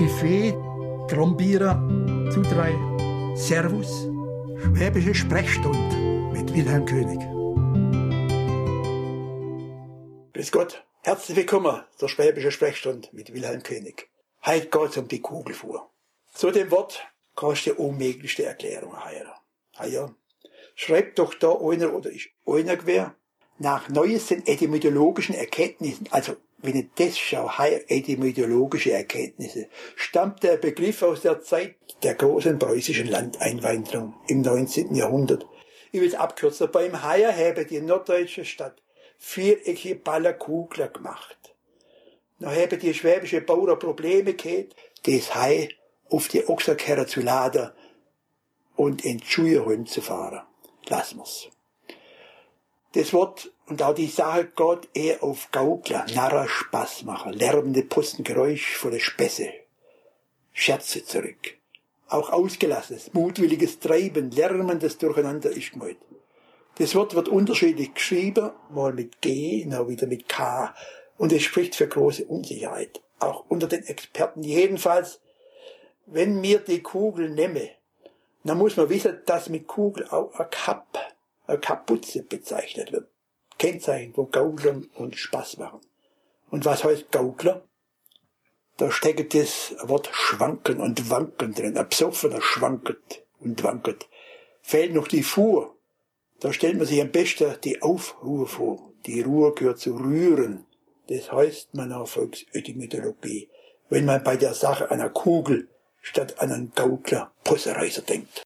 Buffet, Trombierer, zu drei, Servus. Schwäbische Sprechstunde mit Wilhelm König. Grüß Gott, herzlich willkommen zur Schwäbische Sprechstunde mit Wilhelm König. Heute geht's um die Kugelfuhr. Zu dem Wort kannst du die unmöglichste Erklärung heiren. Ah ja, schreibt doch da einer oder ist einer gewesen, nach neuesten etymologischen Erkenntnissen, also wenn ich das schaue, etymologische Erkenntnisse, stammt der Begriff aus der Zeit der großen preußischen Landeinwanderung im 19. Jahrhundert. Ich will es abkürzen. Beim Haier haben die norddeutsche Stadt viereckige Ballerkugler gemacht. Dann haben die schwäbische Bauern Probleme gehabt, das Hai auf die Ochserkerre zu laden und in Schuhe zu fahren. Lassen wir's. Das Wort und auch die Sache geht eher auf Gaukler, Narrer, Spaß machen, lärmende Postengeräusch vor der Spässe, Scherze zurück. Auch ausgelassenes, mutwilliges Treiben, lärmendes Durcheinander ist gemeint. Das Wort wird unterschiedlich geschrieben, mal mit G, dann wieder mit K, und es spricht für große Unsicherheit. Auch unter den Experten. Jedenfalls, wenn mir die Kugel nehme, dann muss man wissen, dass mit Kugel auch ein Kapp, eine Kapuze bezeichnet wird. Kennzeichen von Gauklern und Spaß machen. Und was heißt Gaukler? Da steckt das Wort schwanken und wanken drin. Ein Psoffener schwanket und wankelt. Fehlt noch die Fuhr. Da stellt man sich am besten die Aufruhr vor. Die Ruhr gehört zu rühren. Das heißt meiner Volksetymologie. Wenn man bei der Sache einer Kugel statt an einen Gaukler Possereiser denkt.